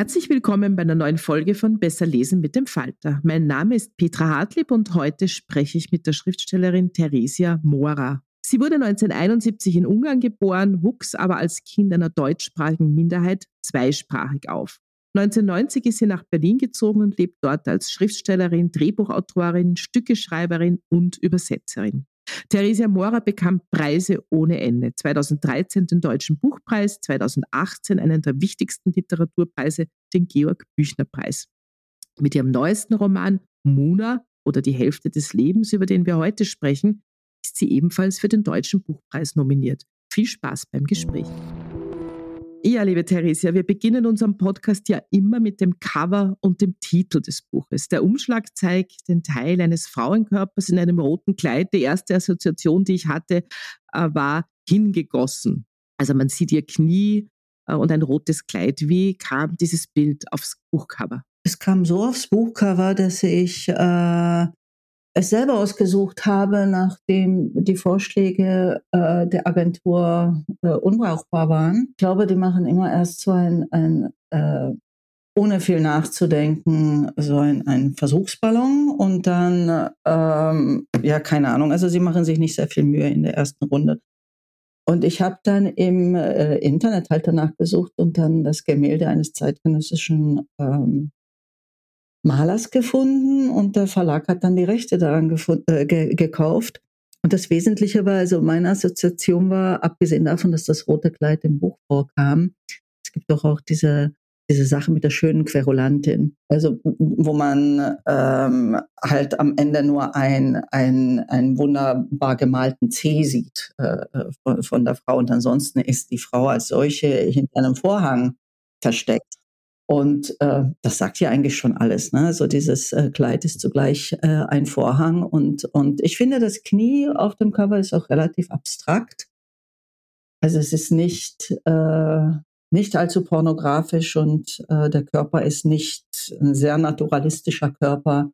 Herzlich willkommen bei einer neuen Folge von Besser lesen mit dem Falter. Mein Name ist Petra Hartlieb und heute spreche ich mit der Schriftstellerin Theresia Mora. Sie wurde 1971 in Ungarn geboren, wuchs aber als Kind einer deutschsprachigen Minderheit zweisprachig auf. 1990 ist sie nach Berlin gezogen und lebt dort als Schriftstellerin, Drehbuchautorin, Stückeschreiberin und Übersetzerin. Theresia Mora bekam Preise ohne Ende. 2013 den Deutschen Buchpreis, 2018 einen der wichtigsten Literaturpreise, den Georg Büchner Preis. Mit ihrem neuesten Roman Muna oder die Hälfte des Lebens, über den wir heute sprechen, ist sie ebenfalls für den Deutschen Buchpreis nominiert. Viel Spaß beim Gespräch. Ja, liebe Theresia, wir beginnen unseren Podcast ja immer mit dem Cover und dem Titel des Buches. Der Umschlag zeigt den Teil eines Frauenkörpers in einem roten Kleid. Die erste Assoziation, die ich hatte, äh, war hingegossen. Also man sieht ihr Knie äh, und ein rotes Kleid. Wie kam dieses Bild aufs Buchcover? Es kam so aufs Buchcover, dass ich äh, es selber ausgesucht habe, nachdem die Vorschläge äh, der Agentur äh, unbrauchbar waren. Ich glaube, die machen immer erst so ein, ein äh, ohne viel nachzudenken, so ein, ein Versuchsballon und dann, ähm, ja, keine Ahnung, also sie machen sich nicht sehr viel Mühe in der ersten Runde. Und ich habe dann im äh, Internet halt danach gesucht und dann das Gemälde eines zeitgenössischen ähm, Malers gefunden und der Verlag hat dann die Rechte daran äh, ge gekauft. Und das Wesentliche war, also meine Assoziation war, abgesehen davon, dass das rote Kleid im Buch vorkam, es gibt doch auch diese, diese Sache mit der schönen Querulantin, also wo man ähm, halt am Ende nur ein, ein, ein wunderbar gemalten C sieht äh, von, von der Frau und ansonsten ist die Frau als solche hinter einem Vorhang versteckt. Und äh, das sagt ja eigentlich schon alles. Ne? Also dieses äh, Kleid ist zugleich äh, ein Vorhang. Und, und ich finde, das Knie auf dem Cover ist auch relativ abstrakt. Also es ist nicht, äh, nicht allzu pornografisch und äh, der Körper ist nicht ein sehr naturalistischer Körper.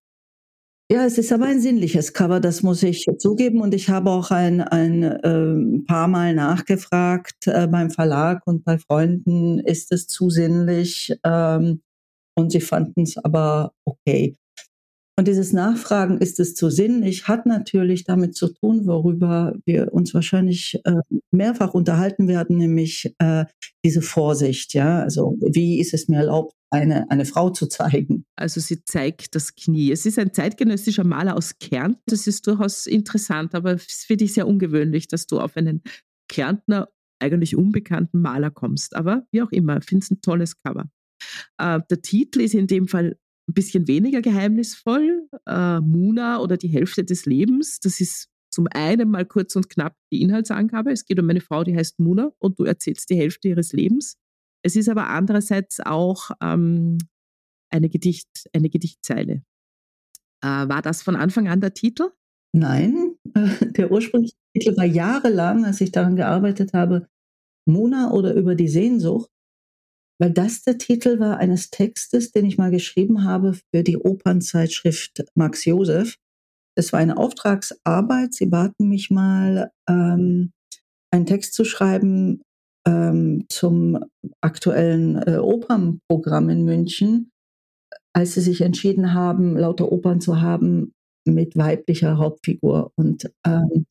Ja, es ist aber ein sinnliches Cover, das muss ich zugeben. Und ich habe auch ein, ein äh, paar Mal nachgefragt äh, beim Verlag und bei Freunden, ist es zu sinnlich? Ähm, und sie fanden es aber okay. Und dieses Nachfragen, ist es zu sinnlich, hat natürlich damit zu tun, worüber wir uns wahrscheinlich äh, mehrfach unterhalten werden, nämlich äh, diese Vorsicht. Ja, also wie ist es mir erlaubt, eine, eine Frau zu zeigen? Also sie zeigt das Knie. Es ist ein zeitgenössischer Maler aus Kärnten. Das ist durchaus interessant, aber es ist für dich sehr ungewöhnlich, dass du auf einen Kärntner eigentlich unbekannten Maler kommst. Aber wie auch immer, finde es ein tolles Cover. Äh, der Titel ist in dem Fall ein bisschen weniger geheimnisvoll. Äh, Muna oder die Hälfte des Lebens. Das ist zum einen mal kurz und knapp die Inhaltsangabe. Es geht um eine Frau, die heißt Muna und du erzählst die Hälfte ihres Lebens. Es ist aber andererseits auch ähm, eine, Gedicht, eine Gedichtzeile. Äh, war das von Anfang an der Titel? Nein, der ursprüngliche Titel war jahrelang, als ich daran gearbeitet habe, Mona oder über die Sehnsucht, weil das der Titel war eines Textes, den ich mal geschrieben habe für die Opernzeitschrift Max Josef. Es war eine Auftragsarbeit. Sie baten mich mal, ähm, einen Text zu schreiben ähm, zum aktuellen äh, Opernprogramm in München, als sie sich entschieden haben, lauter Opern zu haben mit weiblicher Hauptfigur. Und ähm,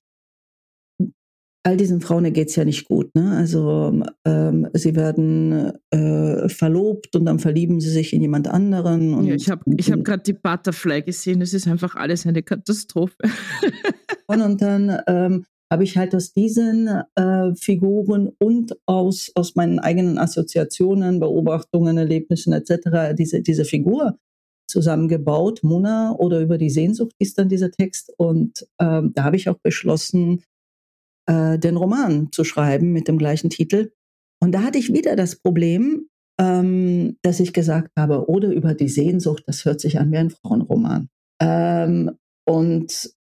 all diesen Frauen geht es ja nicht gut. Ne? Also ähm, sie werden äh, verlobt und dann verlieben sie sich in jemand anderen. Und, ja, ich habe ich hab gerade die Butterfly gesehen. Es ist einfach alles eine Katastrophe. und dann ähm, habe ich halt aus diesen äh, Figuren und aus, aus meinen eigenen Assoziationen, Beobachtungen, Erlebnissen etc. diese, diese Figur zusammengebaut, Mona oder über die Sehnsucht ist dann dieser Text. Und ähm, da habe ich auch beschlossen, äh, den Roman zu schreiben mit dem gleichen Titel. Und da hatte ich wieder das Problem, ähm, dass ich gesagt habe, oder über die Sehnsucht, das hört sich an wie ein Frauenroman. Ähm, und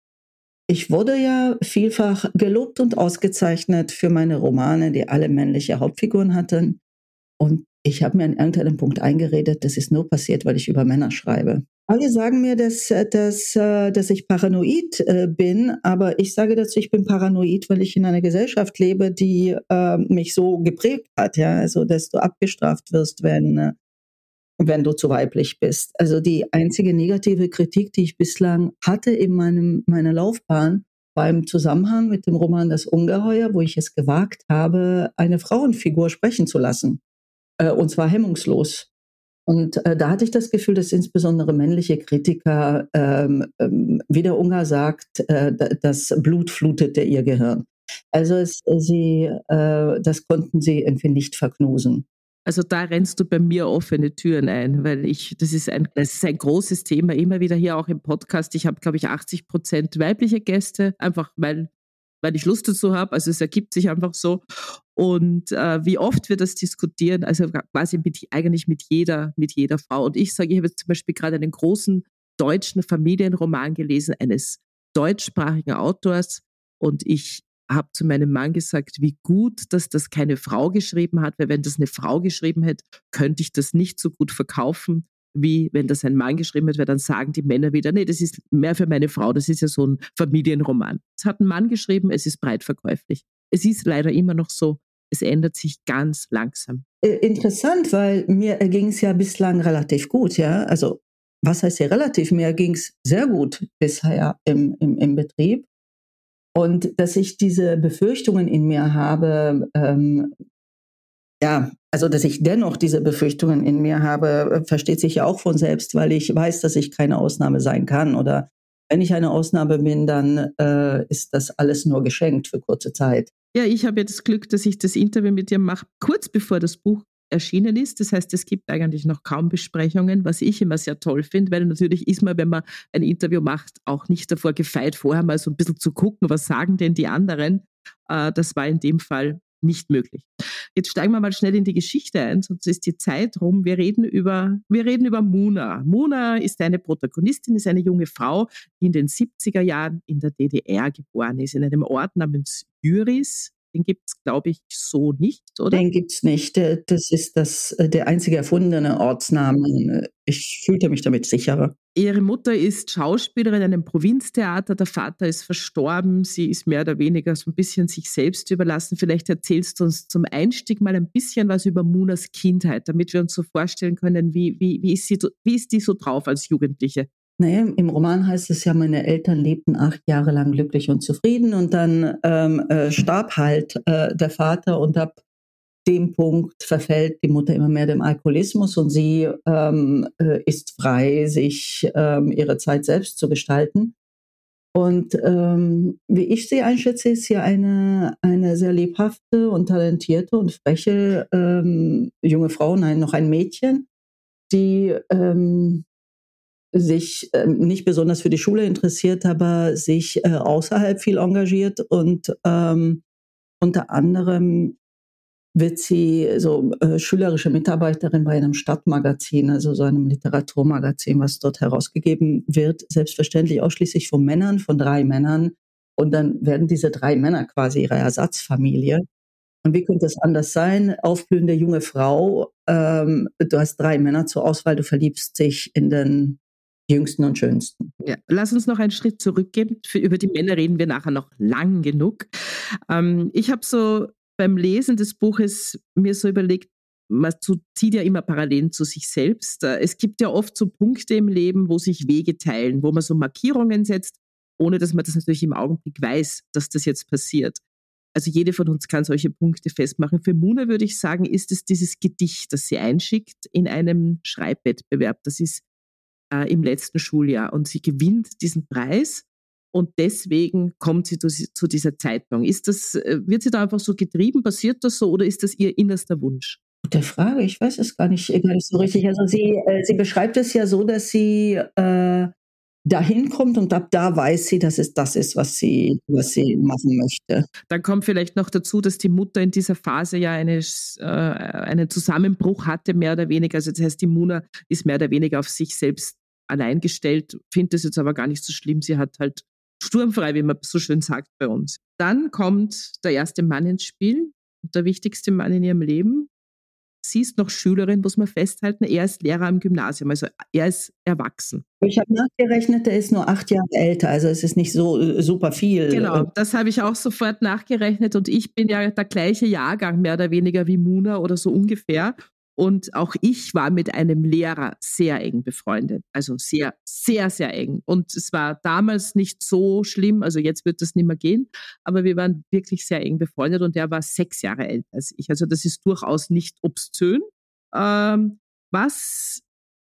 ich wurde ja vielfach gelobt und ausgezeichnet für meine Romane, die alle männliche Hauptfiguren hatten. Und ich habe mir an irgendeinem Punkt eingeredet, das ist nur passiert, weil ich über Männer schreibe. Alle sagen mir, dass, dass, dass ich paranoid äh, bin, aber ich sage dazu, ich bin paranoid, weil ich in einer Gesellschaft lebe, die äh, mich so geprägt hat, ja, also dass du abgestraft wirst, wenn äh, wenn du zu weiblich bist. Also die einzige negative Kritik, die ich bislang hatte in meinem, meiner Laufbahn, war im Zusammenhang mit dem Roman Das Ungeheuer, wo ich es gewagt habe, eine Frauenfigur sprechen zu lassen. Äh, und zwar hemmungslos. Und äh, da hatte ich das Gefühl, dass insbesondere männliche Kritiker, ähm, ähm, wie der Ungar sagt, äh, das Blut flutete ihr Gehirn. Also es, sie, äh, das konnten sie irgendwie nicht verknusen. Also da rennst du bei mir offene Türen ein, weil ich, das ist ein, das ist ein großes Thema, immer wieder hier auch im Podcast. Ich habe, glaube ich, 80 Prozent weibliche Gäste, einfach weil, weil ich Lust dazu habe. Also es ergibt sich einfach so. Und äh, wie oft wir das diskutieren, also quasi mit, eigentlich mit jeder, mit jeder Frau. Und ich sage, ich habe jetzt zum Beispiel gerade einen großen deutschen Familienroman gelesen, eines deutschsprachigen Autors. Und ich habe zu meinem Mann gesagt, wie gut, dass das keine Frau geschrieben hat, weil wenn das eine Frau geschrieben hätte, könnte ich das nicht so gut verkaufen, wie wenn das ein Mann geschrieben weil dann sagen die Männer wieder, nee, das ist mehr für meine Frau, das ist ja so ein Familienroman. Es hat ein Mann geschrieben, es ist breit verkäuflich. Es ist leider immer noch so, es ändert sich ganz langsam. Äh, interessant, weil mir ging es ja bislang relativ gut, ja. Also was heißt hier relativ? Mir ging es sehr gut bisher im, im, im Betrieb. Und dass ich diese Befürchtungen in mir habe, ähm, ja, also dass ich dennoch diese Befürchtungen in mir habe, versteht sich ja auch von selbst, weil ich weiß, dass ich keine Ausnahme sein kann. Oder wenn ich eine Ausnahme bin, dann äh, ist das alles nur geschenkt für kurze Zeit. Ja, ich habe ja das Glück, dass ich das Interview mit dir mache, kurz bevor das Buch erschienen ist. Das heißt, es gibt eigentlich noch kaum Besprechungen, was ich immer sehr toll finde, weil natürlich ist man, wenn man ein Interview macht, auch nicht davor gefeit, vorher mal so ein bisschen zu gucken, was sagen denn die anderen. Äh, das war in dem Fall nicht möglich. Jetzt steigen wir mal schnell in die Geschichte ein, sonst ist die Zeit rum. Wir reden über, wir reden über Muna. Muna ist eine Protagonistin, ist eine junge Frau, die in den 70er Jahren in der DDR geboren ist, in einem Ort namens Jüris. Den gibt es, glaube ich, so nicht, oder? Den gibt es nicht. Das ist das, äh, der einzige erfundene Ortsname. Ich fühlte mich damit sicherer. Ihre Mutter ist Schauspielerin in einem Provinztheater. Der Vater ist verstorben. Sie ist mehr oder weniger so ein bisschen sich selbst überlassen. Vielleicht erzählst du uns zum Einstieg mal ein bisschen was über Munas Kindheit, damit wir uns so vorstellen können, wie, wie, wie, ist, sie, wie ist die so drauf als Jugendliche? Naja, im Roman heißt es ja, meine Eltern lebten acht Jahre lang glücklich und zufrieden und dann ähm, äh, starb halt äh, der Vater und ab dem Punkt verfällt die Mutter immer mehr dem Alkoholismus und sie ähm, äh, ist frei, sich ähm, ihre Zeit selbst zu gestalten. Und ähm, wie ich sie einschätze, ist sie eine, eine sehr lebhafte und talentierte und freche ähm, junge Frau, nein, noch ein Mädchen, die ähm, sich äh, nicht besonders für die Schule interessiert, aber sich äh, außerhalb viel engagiert und ähm, unter anderem wird sie so äh, schülerische Mitarbeiterin bei einem Stadtmagazin, also so einem Literaturmagazin, was dort herausgegeben wird, selbstverständlich ausschließlich von Männern, von drei Männern. Und dann werden diese drei Männer quasi ihre Ersatzfamilie. Und wie könnte es anders sein? Aufblühende junge Frau, ähm, du hast drei Männer zur Auswahl, du verliebst dich in den jüngsten und schönsten. Ja, lass uns noch einen Schritt zurückgehen. Für, über die Männer reden wir nachher noch lang genug. Ähm, ich habe so beim Lesen des Buches mir so überlegt, man zieht ja immer Parallelen zu sich selbst. Äh, es gibt ja oft so Punkte im Leben, wo sich Wege teilen, wo man so Markierungen setzt, ohne dass man das natürlich im Augenblick weiß, dass das jetzt passiert. Also jede von uns kann solche Punkte festmachen. Für Muna würde ich sagen, ist es dieses Gedicht, das sie einschickt in einem Schreibwettbewerb. Das ist äh, im letzten Schuljahr und sie gewinnt diesen Preis und deswegen kommt sie zu, zu dieser Zeitung. Ist das, äh, wird sie da einfach so getrieben? Passiert das so oder ist das ihr innerster Wunsch? Gute Frage, ich weiß es gar nicht, gar nicht so richtig. Also sie, äh, sie beschreibt es ja so, dass sie äh, dahin kommt und ab da weiß sie, dass es das ist, was sie, was sie machen möchte. Dann kommt vielleicht noch dazu, dass die Mutter in dieser Phase ja eine, äh, einen Zusammenbruch hatte, mehr oder weniger. Also das heißt, die Muna ist mehr oder weniger auf sich selbst allein gestellt, findet es jetzt aber gar nicht so schlimm. Sie hat halt sturmfrei, wie man so schön sagt bei uns. Dann kommt der erste Mann ins Spiel, der wichtigste Mann in ihrem Leben. Sie ist noch Schülerin, muss man festhalten. Er ist Lehrer am Gymnasium, also er ist erwachsen. Ich habe nachgerechnet, er ist nur acht Jahre älter, also es ist nicht so äh, super viel. Genau, das habe ich auch sofort nachgerechnet und ich bin ja der gleiche Jahrgang mehr oder weniger wie Muna oder so ungefähr. Und auch ich war mit einem Lehrer sehr eng befreundet. Also sehr, sehr, sehr eng. Und es war damals nicht so schlimm. Also jetzt wird das nicht mehr gehen. Aber wir waren wirklich sehr eng befreundet und er war sechs Jahre älter als ich. Also das ist durchaus nicht obszön. Ähm, was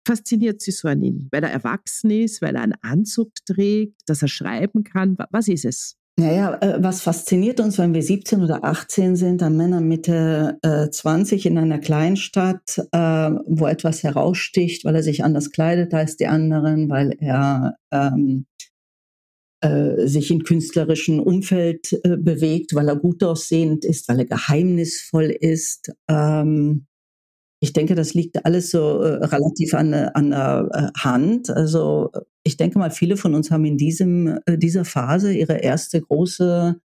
fasziniert Sie so an ihm? Weil er erwachsen ist, weil er einen Anzug trägt, dass er schreiben kann? Was ist es? Naja, äh, was fasziniert uns, wenn wir 17 oder 18 sind, dann Männer Mitte äh, 20 in einer Kleinstadt, äh, wo etwas heraussticht, weil er sich anders kleidet als die anderen, weil er ähm, äh, sich in künstlerischen Umfeld äh, bewegt, weil er gut aussehend ist, weil er geheimnisvoll ist. Ähm, ich denke, das liegt alles so äh, relativ an, an der Hand. Also ich denke mal, viele von uns haben in diesem, äh, dieser Phase ihre erste große,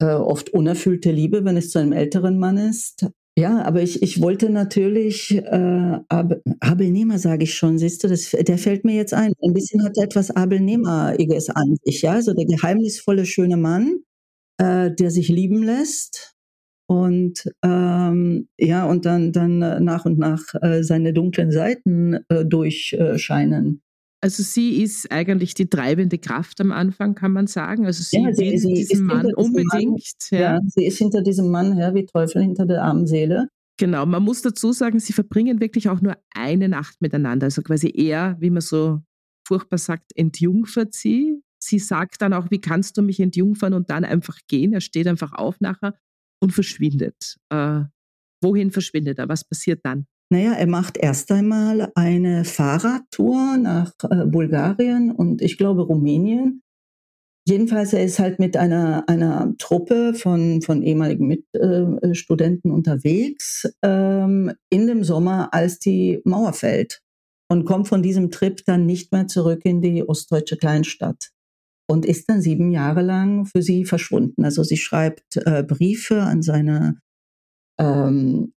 äh, oft unerfüllte Liebe, wenn es zu einem älteren Mann ist. Ja, aber ich, ich wollte natürlich, äh, Ab Abelnehmer sage ich schon, siehst du, das, der fällt mir jetzt ein. Ein bisschen hat er etwas Abelnehmeriges an sich, ja, so der geheimnisvolle, schöne Mann, äh, der sich lieben lässt, und ähm, ja, und dann, dann äh, nach und nach äh, seine dunklen Seiten äh, durchscheinen. Also sie ist eigentlich die treibende Kraft am Anfang, kann man sagen. Also sie, ja, sie sie diesen Mann unbedingt. Mann, ja. ja. sie ist hinter diesem Mann her wie Teufel hinter der armen Seele. Genau, man muss dazu sagen, sie verbringen wirklich auch nur eine Nacht miteinander. Also quasi er, wie man so furchtbar sagt, entjungfert sie. Sie sagt dann auch, wie kannst du mich entjungfern und dann einfach gehen? Er steht einfach auf nachher und verschwindet. Äh, wohin verschwindet er? Was passiert dann? Naja, er macht erst einmal eine Fahrradtour nach äh, Bulgarien und ich glaube Rumänien. Jedenfalls, er ist halt mit einer, einer Truppe von, von ehemaligen Mitstudenten äh, unterwegs ähm, in dem Sommer, als die Mauer fällt und kommt von diesem Trip dann nicht mehr zurück in die ostdeutsche Kleinstadt und ist dann sieben Jahre lang für sie verschwunden. Also sie schreibt äh, Briefe an seine, ähm,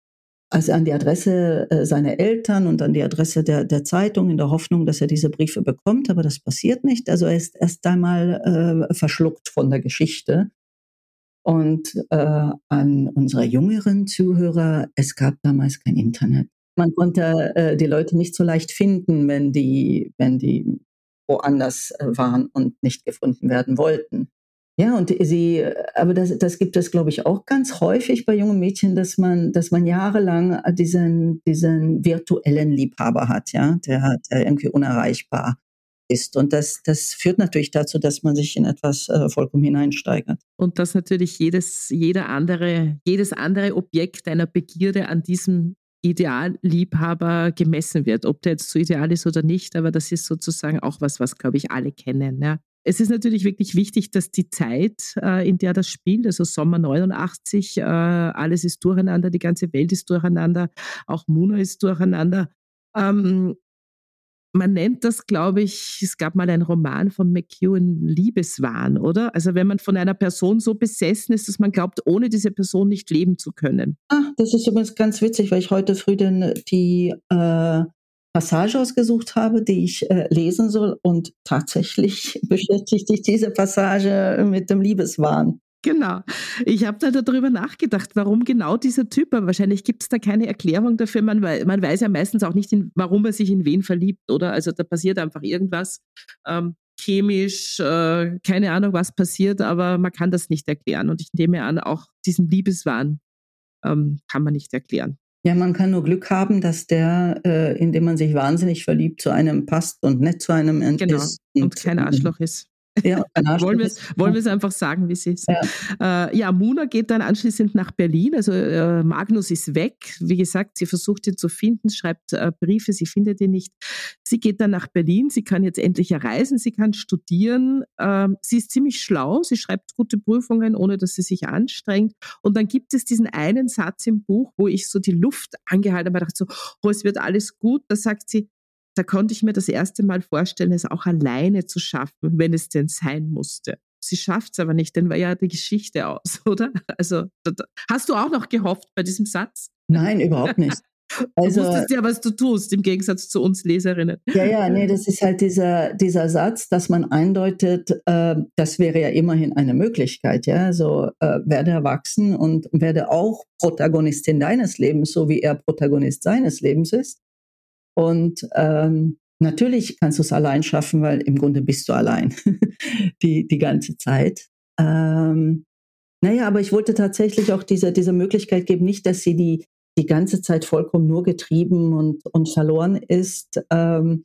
also an die Adresse äh, seiner Eltern und an die Adresse der, der Zeitung in der Hoffnung, dass er diese Briefe bekommt, aber das passiert nicht. Also er ist erst einmal äh, verschluckt von der Geschichte. Und äh, an unsere jüngeren Zuhörer, es gab damals kein Internet. Man konnte äh, die Leute nicht so leicht finden, wenn die, wenn die woanders äh, waren und nicht gefunden werden wollten. Ja, und sie, aber das, das gibt es, glaube ich, auch ganz häufig bei jungen Mädchen, dass man, dass man jahrelang diesen, diesen virtuellen Liebhaber hat, ja, der, der irgendwie unerreichbar ist. Und das, das führt natürlich dazu, dass man sich in etwas äh, vollkommen hineinsteigert. Und dass natürlich jedes, jeder andere, jedes andere Objekt einer Begierde an diesem Idealliebhaber gemessen wird. Ob der jetzt so ideal ist oder nicht, aber das ist sozusagen auch was, was, glaube ich, alle kennen. Ja. Es ist natürlich wirklich wichtig, dass die Zeit, äh, in der das spielt, also Sommer 89, äh, alles ist durcheinander, die ganze Welt ist durcheinander, auch Muna ist durcheinander. Ähm, man nennt das, glaube ich, es gab mal einen Roman von McEwen, Liebeswahn, oder? Also wenn man von einer Person so besessen ist, dass man glaubt, ohne diese Person nicht leben zu können. Ah, das ist übrigens ganz witzig, weil ich heute früh den, die äh, Passage ausgesucht habe, die ich äh, lesen soll. Und tatsächlich beschäftigt sich diese Passage mit dem Liebeswahn. Genau. Ich habe da darüber nachgedacht, warum genau dieser Typ, aber wahrscheinlich gibt es da keine Erklärung dafür. Man, man, weiß ja meistens auch nicht, in, warum er sich in wen verliebt, oder? Also da passiert einfach irgendwas ähm, chemisch, äh, keine Ahnung, was passiert, aber man kann das nicht erklären. Und ich nehme an, auch diesen Liebeswahn ähm, kann man nicht erklären. Ja, man kann nur Glück haben, dass der, äh, in dem man sich wahnsinnig verliebt, zu einem passt und nicht zu einem genau. ist. Und, und kein Arschloch ist. Ja, wollen wir es wollen wir's einfach sagen, wie es ist. Ja. Äh, ja, Muna geht dann anschließend nach Berlin. Also äh, Magnus ist weg. Wie gesagt, sie versucht ihn zu finden, schreibt äh, Briefe, sie findet ihn nicht. Sie geht dann nach Berlin. Sie kann jetzt endlich reisen, sie kann studieren. Ähm, sie ist ziemlich schlau. Sie schreibt gute Prüfungen, ohne dass sie sich anstrengt. Und dann gibt es diesen einen Satz im Buch, wo ich so die Luft angehalten habe, dachte so, oh, es wird alles gut. Da sagt sie, da konnte ich mir das erste Mal vorstellen, es auch alleine zu schaffen, wenn es denn sein musste. Sie schafft es aber nicht, dann war ja die Geschichte aus, oder? Also hast du auch noch gehofft bei diesem Satz? Nein, überhaupt nicht. Also, du wusstest ja, was du tust, im Gegensatz zu uns Leserinnen. Ja, ja, nee, das ist halt dieser, dieser Satz, dass man eindeutet, äh, das wäre ja immerhin eine Möglichkeit, ja. So äh, werde erwachsen und werde auch Protagonistin deines Lebens, so wie er Protagonist seines Lebens ist. Und ähm, natürlich kannst du es allein schaffen, weil im Grunde bist du allein die, die ganze Zeit. Ähm, naja, aber ich wollte tatsächlich auch diese, diese Möglichkeit geben, nicht, dass sie die, die ganze Zeit vollkommen nur getrieben und, und verloren ist. Ähm,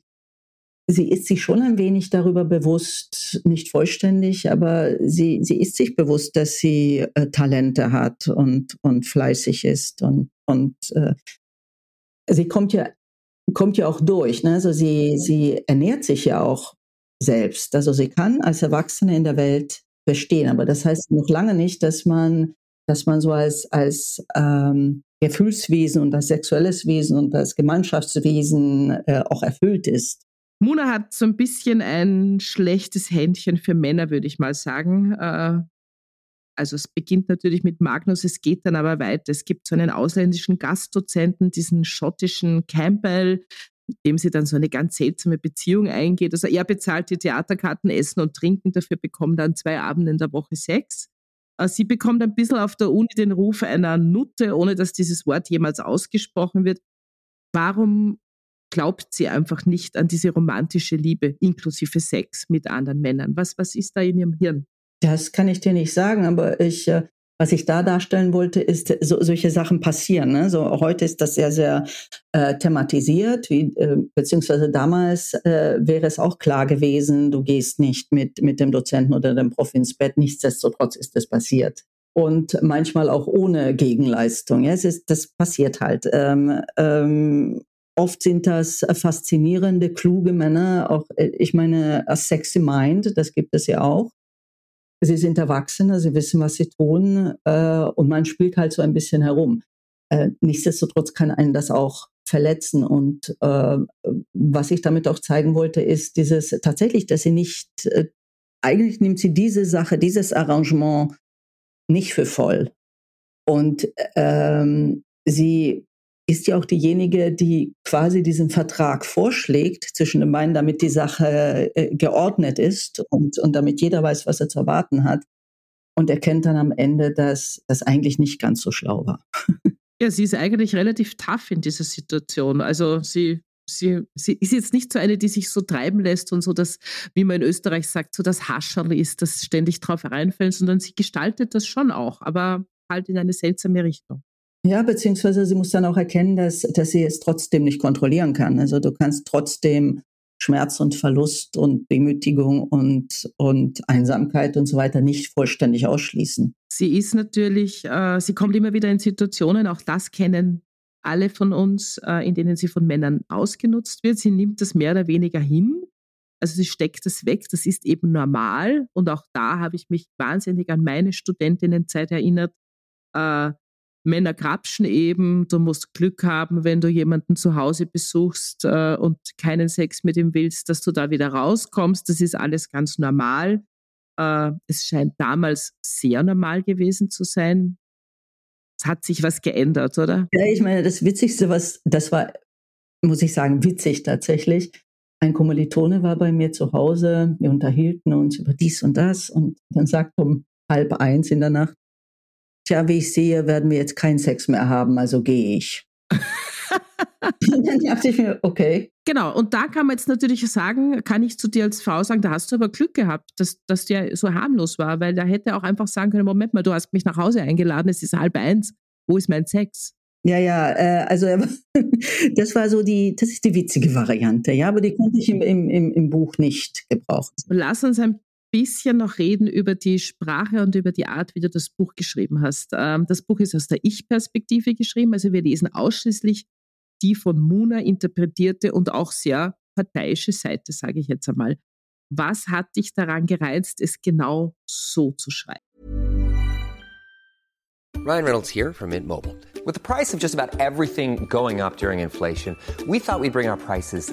sie ist sich schon ein wenig darüber bewusst, nicht vollständig, aber sie, sie ist sich bewusst, dass sie äh, Talente hat und, und fleißig ist und, und äh, sie kommt ja kommt ja auch durch. Ne? Also sie, sie ernährt sich ja auch selbst. Also sie kann als Erwachsene in der Welt bestehen. Aber das heißt noch lange nicht, dass man, dass man so als, als ähm, Gefühlswesen und als sexuelles Wesen und als Gemeinschaftswesen äh, auch erfüllt ist. Muna hat so ein bisschen ein schlechtes Händchen für Männer, würde ich mal sagen. Äh, also es beginnt natürlich mit Magnus, es geht dann aber weiter. Es gibt so einen ausländischen Gastdozenten, diesen schottischen Campbell, mit dem sie dann so eine ganz seltsame Beziehung eingeht. Also er bezahlt die Theaterkarten, Essen und Trinken, dafür bekommt dann zwei Abende in der Woche Sex. Äh, sie bekommt ein bisschen auf der Uni den Ruf einer Nutte, ohne dass dieses Wort jemals ausgesprochen wird. Warum glaubt sie einfach nicht an diese romantische Liebe inklusive Sex mit anderen Männern? Was, was ist da in ihrem Hirn? Das kann ich dir nicht sagen, aber ich, äh, was ich da darstellen wollte, ist, so, solche Sachen passieren. Ne? So heute ist das sehr, sehr äh, thematisiert, wie, äh, beziehungsweise damals äh, wäre es auch klar gewesen, du gehst nicht mit, mit dem Dozenten oder dem Prof ins Bett. Nichtsdestotrotz ist das passiert. Und manchmal auch ohne Gegenleistung. Ja, es ist, das passiert halt. Ähm, ähm, oft sind das faszinierende, kluge Männer. Auch, äh, ich meine, a sexy mind, das gibt es ja auch sie sind Erwachsene, sie wissen, was sie tun äh, und man spielt halt so ein bisschen herum. Äh, nichtsdestotrotz kann einen das auch verletzen und äh, was ich damit auch zeigen wollte, ist dieses tatsächlich, dass sie nicht, äh, eigentlich nimmt sie diese Sache, dieses Arrangement nicht für voll und ähm, sie ist ja auch diejenige, die quasi diesen Vertrag vorschlägt zwischen den beiden, damit die Sache äh, geordnet ist und, und damit jeder weiß, was er zu erwarten hat. Und erkennt dann am Ende, dass das eigentlich nicht ganz so schlau war. Ja, sie ist eigentlich relativ tough in dieser Situation. Also sie, sie, sie ist jetzt nicht so eine, die sich so treiben lässt und so das, wie man in Österreich sagt, so das Hascherl ist, das ständig drauf reinfällt, sondern sie gestaltet das schon auch, aber halt in eine seltsame Richtung. Ja, beziehungsweise sie muss dann auch erkennen, dass, dass sie es trotzdem nicht kontrollieren kann. Also du kannst trotzdem Schmerz und Verlust und Demütigung und, und Einsamkeit und so weiter nicht vollständig ausschließen. Sie ist natürlich, äh, sie kommt immer wieder in Situationen, auch das kennen alle von uns, äh, in denen sie von Männern ausgenutzt wird. Sie nimmt das mehr oder weniger hin. Also sie steckt das weg, das ist eben normal. Und auch da habe ich mich wahnsinnig an meine Studentinnenzeit erinnert. Äh, Männer grapschen eben, du musst Glück haben, wenn du jemanden zu Hause besuchst äh, und keinen Sex mit ihm willst, dass du da wieder rauskommst. Das ist alles ganz normal. Äh, es scheint damals sehr normal gewesen zu sein. Es hat sich was geändert, oder? Ja, ich meine, das Witzigste, was, das war, muss ich sagen, witzig tatsächlich. Ein Kommilitone war bei mir zu Hause, wir unterhielten uns über dies und das und dann sagt um halb eins in der Nacht, tja, wie ich sehe, werden wir jetzt keinen Sex mehr haben, also gehe ich. und dann dachte ich mir, okay. Genau, und da kann man jetzt natürlich sagen, kann ich zu dir als Frau sagen, da hast du aber Glück gehabt, dass, dass der so harmlos war, weil da hätte auch einfach sagen können, Moment mal, du hast mich nach Hause eingeladen, es ist halb eins, wo ist mein Sex? Ja, ja, äh, also das war so die, das ist die witzige Variante, ja, aber die konnte ich im, im, im Buch nicht gebrauchen. Lass uns ein bisschen noch reden über die Sprache und über die Art, wie du das Buch geschrieben hast. Ähm, das Buch ist aus der Ich-Perspektive geschrieben, also wir lesen ausschließlich die von Muna interpretierte und auch sehr parteiische Seite, sage ich jetzt einmal. Was hat dich daran gereizt, es genau so zu schreiben? Ryan Reynolds here from Mint Mobile. With the price of just about everything going up during inflation, we thought we'd bring our prices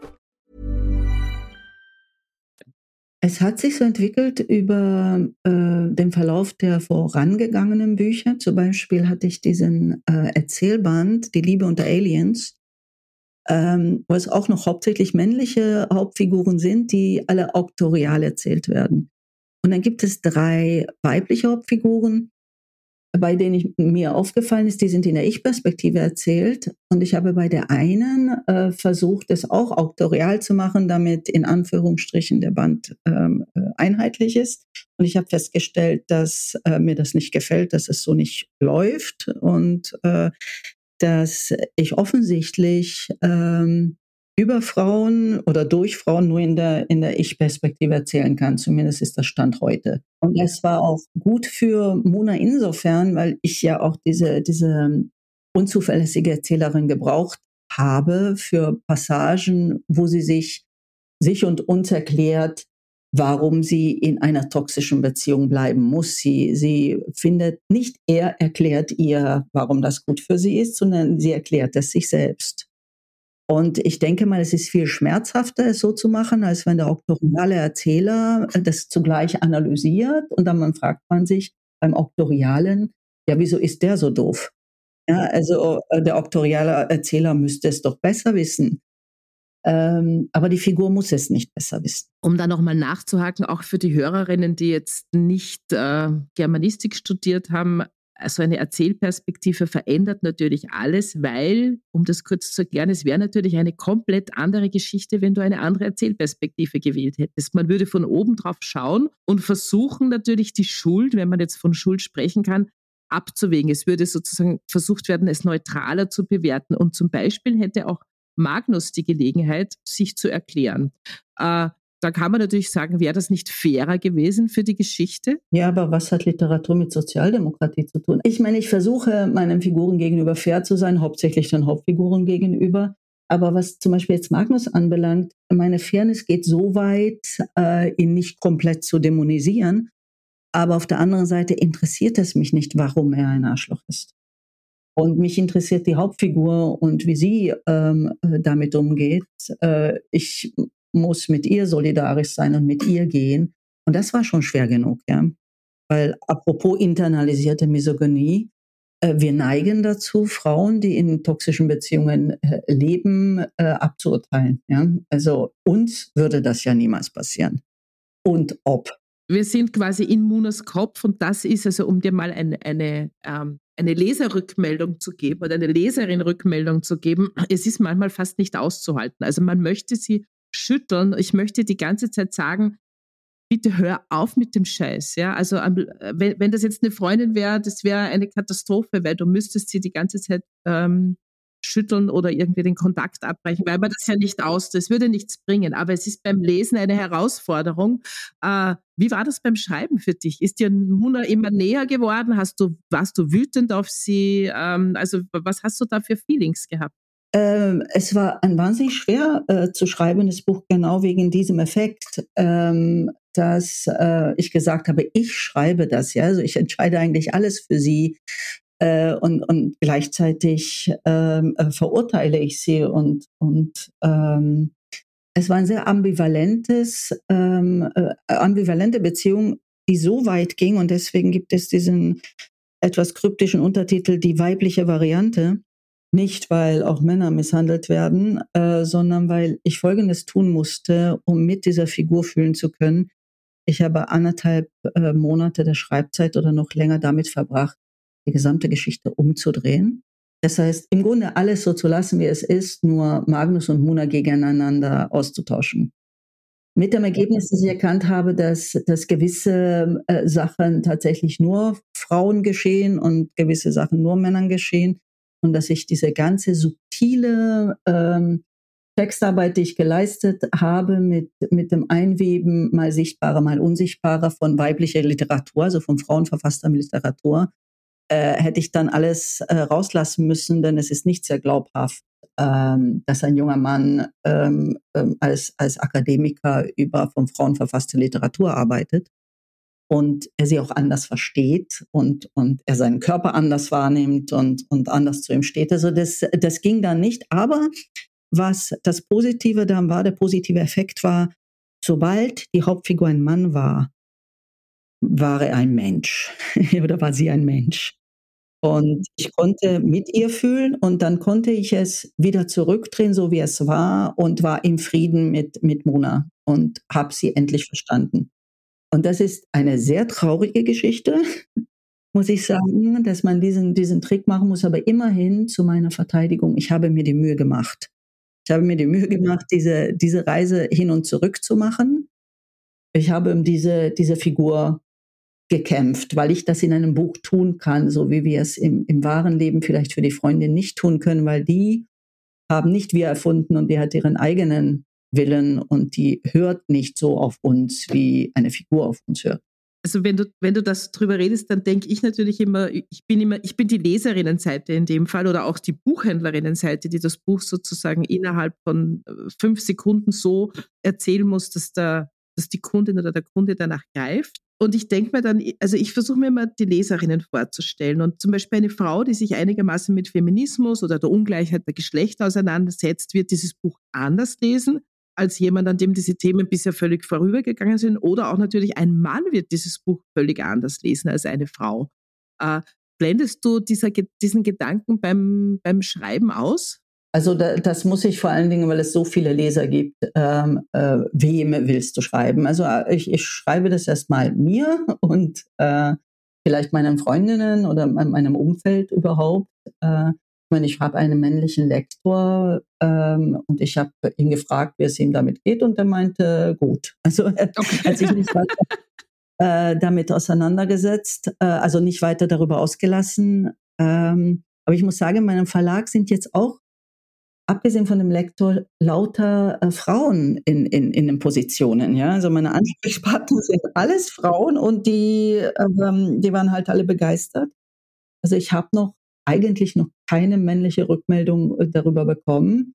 Es hat sich so entwickelt über äh, den Verlauf der vorangegangenen Bücher. Zum Beispiel hatte ich diesen äh, Erzählband Die Liebe unter Aliens, ähm, wo es auch noch hauptsächlich männliche Hauptfiguren sind, die alle auktorial erzählt werden. Und dann gibt es drei weibliche Hauptfiguren, bei denen ich, mir aufgefallen ist, die sind in der Ich-Perspektive erzählt. Und ich habe bei der einen äh, versucht, es auch auktorial zu machen, damit in Anführungsstrichen der Band ähm, äh, einheitlich ist. Und ich habe festgestellt, dass äh, mir das nicht gefällt, dass es so nicht läuft und äh, dass ich offensichtlich ähm, über Frauen oder durch Frauen nur in der, in der Ich-Perspektive erzählen kann. Zumindest ist das Stand heute. Und das war auch gut für Mona insofern, weil ich ja auch diese, diese unzuverlässige Erzählerin gebraucht habe für Passagen, wo sie sich, sich und uns erklärt, warum sie in einer toxischen Beziehung bleiben muss. Sie, sie findet, nicht er erklärt ihr, warum das gut für sie ist, sondern sie erklärt es sich selbst. Und ich denke mal, es ist viel schmerzhafter, es so zu machen, als wenn der oktoriale Erzähler äh, das zugleich analysiert und dann fragt man sich beim Oktorialen, ja, wieso ist der so doof? Ja, also äh, der oktoriale Erzähler müsste es doch besser wissen. Ähm, aber die Figur muss es nicht besser wissen. Um da nochmal nachzuhaken, auch für die Hörerinnen, die jetzt nicht äh, Germanistik studiert haben, also eine Erzählperspektive verändert natürlich alles, weil, um das kurz zu erklären, es wäre natürlich eine komplett andere Geschichte, wenn du eine andere Erzählperspektive gewählt hättest. Man würde von oben drauf schauen und versuchen natürlich die Schuld, wenn man jetzt von Schuld sprechen kann, abzuwägen. Es würde sozusagen versucht werden, es neutraler zu bewerten. Und zum Beispiel hätte auch Magnus die Gelegenheit, sich zu erklären. Äh, da kann man natürlich sagen, wäre das nicht fairer gewesen für die Geschichte? Ja, aber was hat Literatur mit Sozialdemokratie zu tun? Ich meine, ich versuche meinen Figuren gegenüber fair zu sein, hauptsächlich den Hauptfiguren gegenüber. Aber was zum Beispiel jetzt Magnus anbelangt, meine Fairness geht so weit, äh, ihn nicht komplett zu dämonisieren. Aber auf der anderen Seite interessiert es mich nicht, warum er ein Arschloch ist. Und mich interessiert die Hauptfigur und wie sie ähm, äh, damit umgeht. Äh, ich muss mit ihr solidarisch sein und mit ihr gehen. Und das war schon schwer genug, ja. Weil apropos internalisierte Misogynie, äh, wir neigen dazu, Frauen, die in toxischen Beziehungen äh, leben, äh, abzuurteilen. Ja? Also uns würde das ja niemals passieren. Und ob. Wir sind quasi in Munas Kopf und das ist also, um dir mal eine, eine, ähm, eine Leserrückmeldung zu geben oder eine Leserin-Rückmeldung zu geben, es ist manchmal fast nicht auszuhalten. Also man möchte sie schütteln. Ich möchte die ganze Zeit sagen, bitte hör auf mit dem Scheiß. Ja? Also wenn, wenn das jetzt eine Freundin wäre, das wäre eine Katastrophe, weil du müsstest sie die ganze Zeit ähm, schütteln oder irgendwie den Kontakt abbrechen, weil man das ja nicht aus, das würde nichts bringen. Aber es ist beim Lesen eine Herausforderung. Äh, wie war das beim Schreiben für dich? Ist dir Muna immer näher geworden? Hast du, warst du wütend auf sie? Ähm, also was hast du da für Feelings gehabt? Ähm, es war ein wahnsinnig schwer äh, zu schreiben, das Buch, genau wegen diesem Effekt, ähm, dass äh, ich gesagt habe, ich schreibe das, ja, also ich entscheide eigentlich alles für sie äh, und, und gleichzeitig ähm, äh, verurteile ich sie und, und ähm, es war ein sehr ambivalentes, ähm, äh, ambivalente Beziehung, die so weit ging und deswegen gibt es diesen etwas kryptischen Untertitel, die weibliche Variante nicht, weil auch Männer misshandelt werden, äh, sondern weil ich Folgendes tun musste, um mit dieser Figur fühlen zu können. Ich habe anderthalb äh, Monate der Schreibzeit oder noch länger damit verbracht, die gesamte Geschichte umzudrehen. Das heißt, im Grunde alles so zu lassen, wie es ist, nur Magnus und Muna gegeneinander auszutauschen. Mit dem Ergebnis, dass ich erkannt habe, dass, dass gewisse äh, Sachen tatsächlich nur Frauen geschehen und gewisse Sachen nur Männern geschehen und dass ich diese ganze subtile ähm, Textarbeit, die ich geleistet habe, mit, mit dem Einweben mal sichtbarer, mal unsichtbarer von weiblicher Literatur, also von Frauen verfasster Literatur, äh, hätte ich dann alles äh, rauslassen müssen, denn es ist nicht sehr glaubhaft, ähm, dass ein junger Mann ähm, ähm, als, als Akademiker über von Frauen verfasste Literatur arbeitet und er sie auch anders versteht und, und er seinen Körper anders wahrnimmt und, und anders zu ihm steht. Also das, das ging dann nicht. Aber was das Positive dann war, der positive Effekt war, sobald die Hauptfigur ein Mann war, war er ein Mensch oder war sie ein Mensch. Und ich konnte mit ihr fühlen und dann konnte ich es wieder zurückdrehen, so wie es war und war im Frieden mit, mit Mona und habe sie endlich verstanden. Und das ist eine sehr traurige Geschichte, muss ich sagen, dass man diesen, diesen Trick machen muss. Aber immerhin zu meiner Verteidigung, ich habe mir die Mühe gemacht. Ich habe mir die Mühe gemacht, diese, diese Reise hin und zurück zu machen. Ich habe um diese, diese Figur gekämpft, weil ich das in einem Buch tun kann, so wie wir es im, im wahren Leben vielleicht für die Freundin nicht tun können, weil die haben nicht wir erfunden und die hat ihren eigenen Willen und die hört nicht so auf uns, wie eine Figur auf uns hört. Also wenn du, wenn du das drüber redest, dann denke ich natürlich immer, ich bin immer, ich bin die Leserinnenseite in dem Fall oder auch die Buchhändlerinnenseite, die das Buch sozusagen innerhalb von äh, fünf Sekunden so erzählen muss, dass, der, dass die Kundin oder der Kunde danach greift. Und ich denke mir dann, also ich versuche mir immer die Leserinnen vorzustellen. Und zum Beispiel eine Frau, die sich einigermaßen mit Feminismus oder der Ungleichheit der Geschlechter auseinandersetzt, wird dieses Buch anders lesen als jemand, an dem diese Themen bisher völlig vorübergegangen sind. Oder auch natürlich ein Mann wird dieses Buch völlig anders lesen als eine Frau. Äh, blendest du dieser, diesen Gedanken beim, beim Schreiben aus? Also da, das muss ich vor allen Dingen, weil es so viele Leser gibt, ähm, äh, wem willst du schreiben? Also äh, ich, ich schreibe das erstmal mir und äh, vielleicht meinen Freundinnen oder meinem Umfeld überhaupt. Äh, meine, ich habe einen männlichen Lektor ähm, und ich habe ihn gefragt, wie es ihm damit geht und er meinte, gut. Also er hat sich nicht weiter äh, damit auseinandergesetzt, äh, also nicht weiter darüber ausgelassen. Ähm, aber ich muss sagen, in meinem Verlag sind jetzt auch, abgesehen von dem Lektor, lauter äh, Frauen in, in, in den Positionen. Ja? Also meine Ansprechpartner sind alles Frauen und die, ähm, die waren halt alle begeistert. Also ich habe noch eigentlich noch keine männliche Rückmeldung äh, darüber bekommen.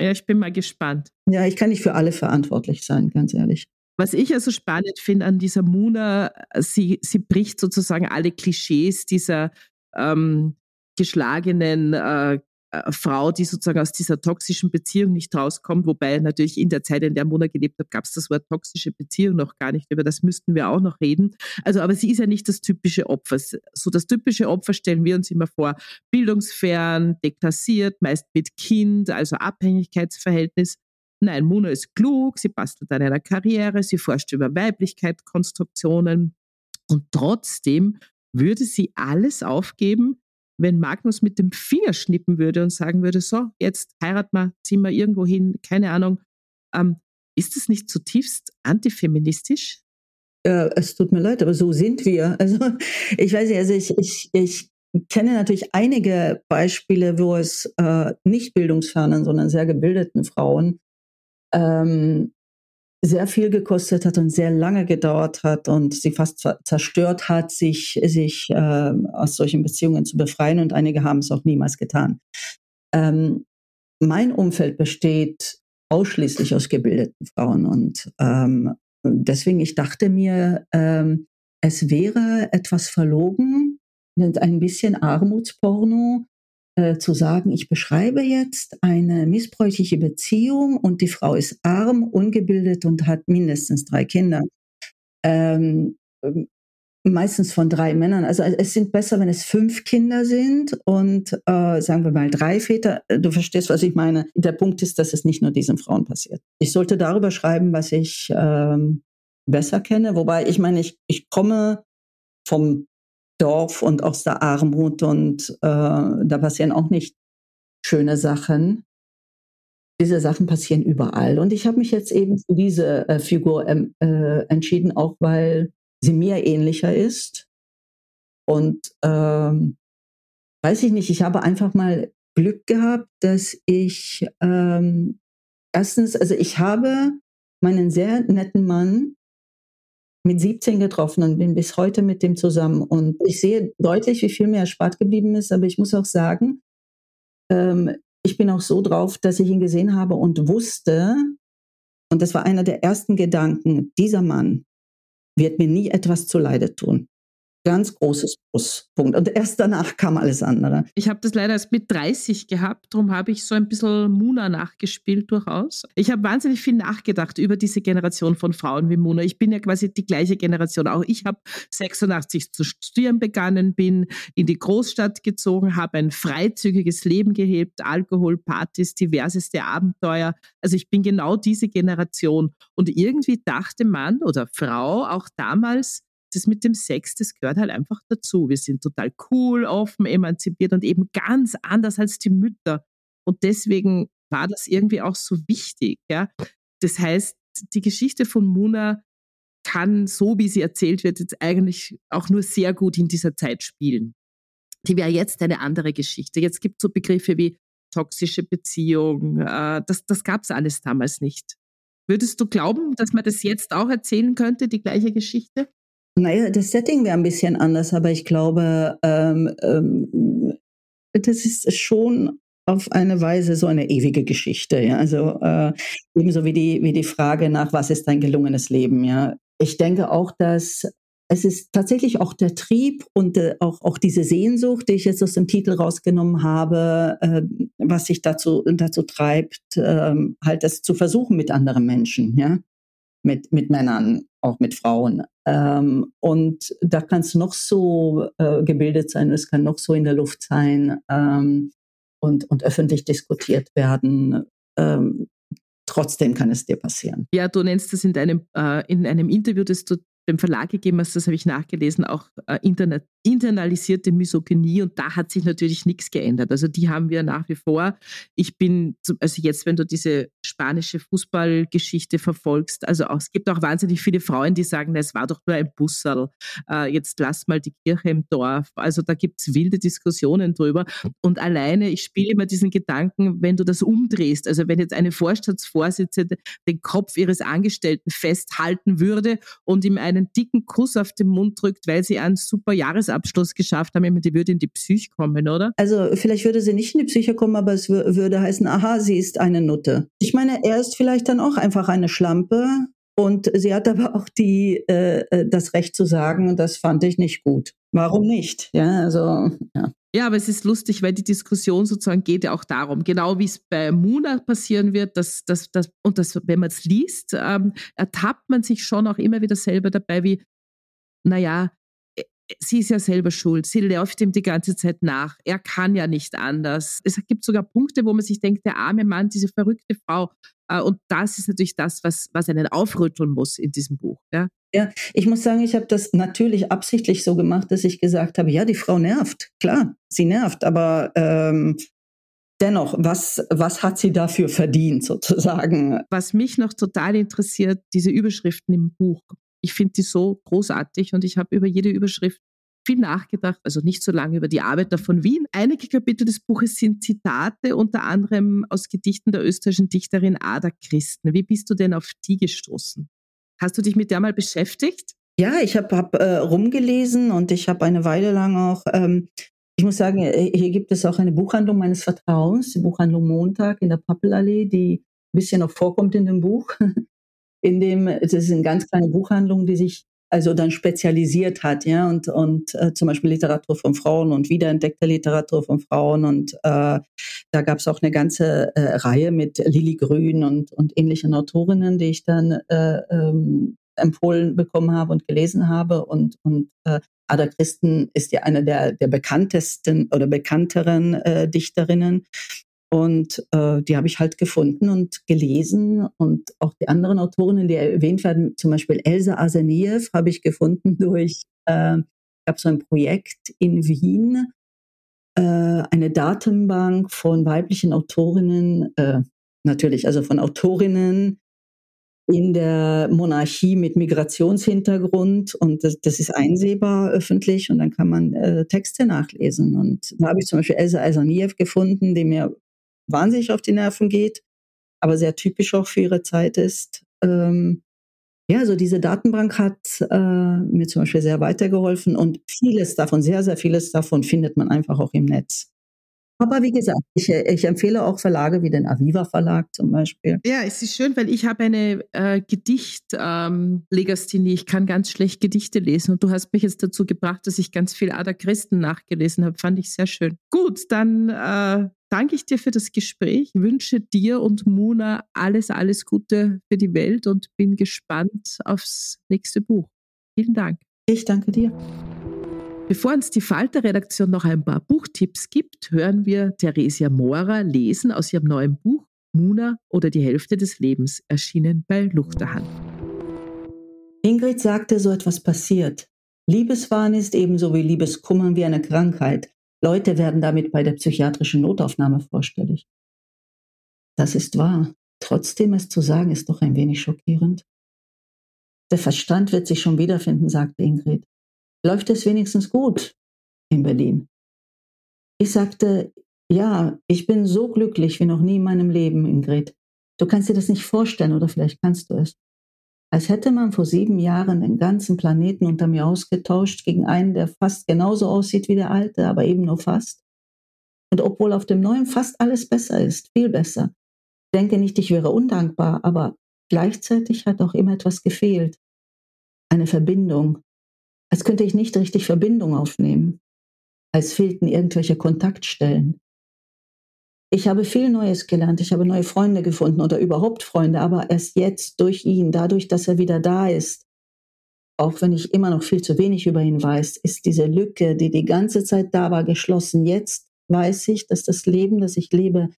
Ja, ich bin mal gespannt. Ja, ich kann nicht für alle verantwortlich sein, ganz ehrlich. Was ich also spannend finde an dieser Muna, sie, sie bricht sozusagen alle Klischees dieser ähm, geschlagenen äh, äh, Frau, die sozusagen aus dieser toxischen Beziehung nicht rauskommt, wobei natürlich in der Zeit, in der Mona gelebt hat, gab es das Wort toxische Beziehung noch gar nicht. Über das müssten wir auch noch reden. Also, aber sie ist ja nicht das typische Opfer. So das typische Opfer stellen wir uns immer vor: bildungsfern, deklassiert, meist mit Kind, also Abhängigkeitsverhältnis. Nein, Mona ist klug, sie bastelt an einer Karriere, sie forscht über Weiblichkeit, Konstruktionen und trotzdem würde sie alles aufgeben, wenn Magnus mit dem Finger schnippen würde und sagen würde, so, jetzt heirat mal, ziehen wir irgendwo hin, keine Ahnung, ähm, ist das nicht zutiefst antifeministisch? äh, es tut mir leid, aber so sind wir. Also ich weiß nicht, also ich, ich, ich kenne natürlich einige Beispiele, wo es äh, nicht bildungsfernen, sondern sehr gebildeten Frauen ähm, sehr viel gekostet hat und sehr lange gedauert hat und sie fast zerstört hat, sich, sich äh, aus solchen Beziehungen zu befreien und einige haben es auch niemals getan. Ähm, mein Umfeld besteht ausschließlich aus gebildeten Frauen und ähm, deswegen, ich dachte mir, ähm, es wäre etwas verlogen, ein bisschen Armutsporno äh, zu sagen, ich beschreibe jetzt eine missbräuchliche Beziehung und die Frau ist arm, ungebildet und hat mindestens drei Kinder. Ähm, meistens von drei Männern. Also es sind besser, wenn es fünf Kinder sind und äh, sagen wir mal drei Väter. Du verstehst, was ich meine. Der Punkt ist, dass es nicht nur diesen Frauen passiert. Ich sollte darüber schreiben, was ich ähm, besser kenne. Wobei ich meine, ich, ich komme vom Dorf und aus der Armut und äh, da passieren auch nicht schöne Sachen. Diese Sachen passieren überall. Und ich habe mich jetzt eben für diese äh, Figur ähm, äh, entschieden, auch weil sie mir ähnlicher ist. Und ähm, weiß ich nicht, ich habe einfach mal Glück gehabt, dass ich ähm, erstens, also ich habe meinen sehr netten Mann mit 17 getroffen und bin bis heute mit dem zusammen. Und ich sehe deutlich, wie viel mir erspart geblieben ist. Aber ich muss auch sagen, ähm, ich bin auch so drauf, dass ich ihn gesehen habe und wusste, und das war einer der ersten Gedanken, dieser Mann wird mir nie etwas zuleide tun. Ganz großes Pluspunkt. Und erst danach kam alles andere. Ich habe das leider erst mit 30 gehabt, darum habe ich so ein bisschen Muna nachgespielt durchaus. Ich habe wahnsinnig viel nachgedacht über diese Generation von Frauen wie Muna. Ich bin ja quasi die gleiche Generation. Auch ich habe 86 zu studieren begonnen, bin in die Großstadt gezogen, habe ein freizügiges Leben gehebt, Alkohol, Partys, diverseste Abenteuer. Also ich bin genau diese Generation. Und irgendwie dachte man oder Frau auch damals, das mit dem Sex, das gehört halt einfach dazu. Wir sind total cool, offen, emanzipiert und eben ganz anders als die Mütter. Und deswegen war das irgendwie auch so wichtig. Ja? Das heißt, die Geschichte von Muna kann, so wie sie erzählt wird, jetzt eigentlich auch nur sehr gut in dieser Zeit spielen. Die wäre jetzt eine andere Geschichte. Jetzt gibt es so Begriffe wie toxische Beziehung. Äh, das das gab es alles damals nicht. Würdest du glauben, dass man das jetzt auch erzählen könnte, die gleiche Geschichte? Naja, das Setting wäre ein bisschen anders, aber ich glaube, ähm, ähm, das ist schon auf eine Weise so eine ewige Geschichte. Ja? Also äh, ebenso wie die, wie die Frage nach, was ist ein gelungenes Leben. Ja? Ich denke auch, dass es ist tatsächlich auch der Trieb und äh, auch, auch diese Sehnsucht, die ich jetzt aus dem Titel rausgenommen habe, äh, was sich dazu, dazu treibt, äh, halt das zu versuchen mit anderen Menschen, ja, mit, mit Männern, auch mit Frauen. Ähm, und da kann es noch so äh, gebildet sein, es kann noch so in der Luft sein ähm, und, und öffentlich diskutiert werden. Ähm, trotzdem kann es dir passieren. Ja, du nennst das in deinem, äh, in einem Interview, das du dem Verlag gegeben hast, das habe ich nachgelesen, auch äh, interna internalisierte Misogynie und da hat sich natürlich nichts geändert. Also die haben wir nach wie vor. Ich bin, also jetzt, wenn du diese spanische Fußballgeschichte verfolgst, also auch, es gibt auch wahnsinnig viele Frauen, die sagen, es war doch nur ein Bussal, äh, jetzt lass mal die Kirche im Dorf. Also da gibt es wilde Diskussionen drüber. Und alleine, ich spiele immer diesen Gedanken, wenn du das umdrehst, also wenn jetzt eine Vorstandsvorsitzende den Kopf ihres Angestellten festhalten würde und ihm einen einen dicken Kuss auf den Mund drückt, weil sie einen super Jahresabschluss geschafft haben, die würde in die Psyche kommen, oder? Also vielleicht würde sie nicht in die Psyche kommen, aber es würde heißen, aha, sie ist eine Nutte. Ich meine, er ist vielleicht dann auch einfach eine Schlampe, und sie hat aber auch die, äh, äh das Recht zu sagen, das fand ich nicht gut. Warum nicht? Ja, also, ja. Ja, aber es ist lustig, weil die Diskussion sozusagen geht ja auch darum, genau wie es bei Muna passieren wird, dass, dass, dass, und das, wenn man es liest, ähm, ertappt man sich schon auch immer wieder selber dabei, wie, naja, sie ist ja selber schuld, sie läuft ihm die ganze Zeit nach, er kann ja nicht anders. Es gibt sogar Punkte, wo man sich denkt, der arme Mann, diese verrückte Frau. Äh, und das ist natürlich das, was, was einen aufrütteln muss in diesem Buch. Ja? Ja, ich muss sagen, ich habe das natürlich absichtlich so gemacht, dass ich gesagt habe, ja, die Frau nervt, klar, sie nervt, aber ähm, dennoch, was, was hat sie dafür verdient sozusagen? Was mich noch total interessiert, diese Überschriften im Buch. Ich finde die so großartig und ich habe über jede Überschrift viel nachgedacht, also nicht so lange über die Arbeiter von Wien. Einige Kapitel des Buches sind Zitate, unter anderem aus Gedichten der österreichischen Dichterin Ada Christen. Wie bist du denn auf die gestoßen? Hast du dich mit der mal beschäftigt? Ja, ich habe hab, äh, rumgelesen und ich habe eine Weile lang auch, ähm, ich muss sagen, äh, hier gibt es auch eine Buchhandlung meines Vertrauens, die Buchhandlung Montag in der Pappelallee, die ein bisschen noch vorkommt in dem Buch. In dem, es ist eine ganz kleine Buchhandlung, die sich also dann spezialisiert hat, ja, und, und äh, zum Beispiel Literatur von Frauen und wiederentdeckte Literatur von Frauen. Und äh, da gab es auch eine ganze äh, Reihe mit Lili Grün und, und ähnlichen Autorinnen, die ich dann äh, ähm, empfohlen bekommen habe und gelesen habe. Und, und äh, Ada Christen ist ja eine der, der bekanntesten oder bekannteren äh, Dichterinnen. Und äh, die habe ich halt gefunden und gelesen. Und auch die anderen Autorinnen, die erwähnt werden, zum Beispiel Elsa Aseniev, habe ich gefunden durch, äh, habe so ein Projekt in Wien, äh, eine Datenbank von weiblichen Autorinnen, äh, natürlich, also von Autorinnen in der Monarchie mit Migrationshintergrund und das, das ist einsehbar öffentlich und dann kann man äh, Texte nachlesen. Und da habe ich zum Beispiel Elsa Asaniev gefunden, die mir wahnsinnig auf die Nerven geht, aber sehr typisch auch für ihre Zeit ist. Ähm, ja, also diese Datenbank hat äh, mir zum Beispiel sehr weitergeholfen und vieles davon, sehr, sehr vieles davon findet man einfach auch im Netz. Aber wie gesagt, ich, ich, empfehle auch Verlage wie den Aviva Verlag zum Beispiel. Ja, es ist schön, weil ich habe eine äh, Gedicht-Legasthenie. Ähm, ich kann ganz schlecht Gedichte lesen und du hast mich jetzt dazu gebracht, dass ich ganz viel Ada Christen nachgelesen habe. Fand ich sehr schön. Gut, dann äh, danke ich dir für das Gespräch, wünsche dir und Muna alles, alles Gute für die Welt und bin gespannt aufs nächste Buch. Vielen Dank. Ich danke dir. Bevor uns die Falter-Redaktion noch ein paar Buchtipps gibt, hören wir Theresia Mora lesen aus ihrem neuen Buch Muna oder die Hälfte des Lebens, erschienen bei Luchterhand. Ingrid sagte, so etwas passiert. Liebeswahn ist ebenso wie Liebeskummer wie eine Krankheit. Leute werden damit bei der psychiatrischen Notaufnahme vorstellig. Das ist wahr. Trotzdem es zu sagen, ist doch ein wenig schockierend. Der Verstand wird sich schon wiederfinden, sagte Ingrid. Läuft es wenigstens gut in Berlin? Ich sagte, ja, ich bin so glücklich wie noch nie in meinem Leben, Ingrid. Du kannst dir das nicht vorstellen oder vielleicht kannst du es als hätte man vor sieben Jahren den ganzen Planeten unter mir ausgetauscht gegen einen, der fast genauso aussieht wie der alte, aber eben nur fast. Und obwohl auf dem neuen fast alles besser ist, viel besser. Ich denke nicht, ich wäre undankbar, aber gleichzeitig hat auch immer etwas gefehlt. Eine Verbindung. Als könnte ich nicht richtig Verbindung aufnehmen. Als fehlten irgendwelche Kontaktstellen. Ich habe viel Neues gelernt, ich habe neue Freunde gefunden oder überhaupt Freunde, aber erst jetzt durch ihn, dadurch, dass er wieder da ist, auch wenn ich immer noch viel zu wenig über ihn weiß, ist diese Lücke, die die ganze Zeit da war, geschlossen. Jetzt weiß ich, dass das Leben, das ich lebe,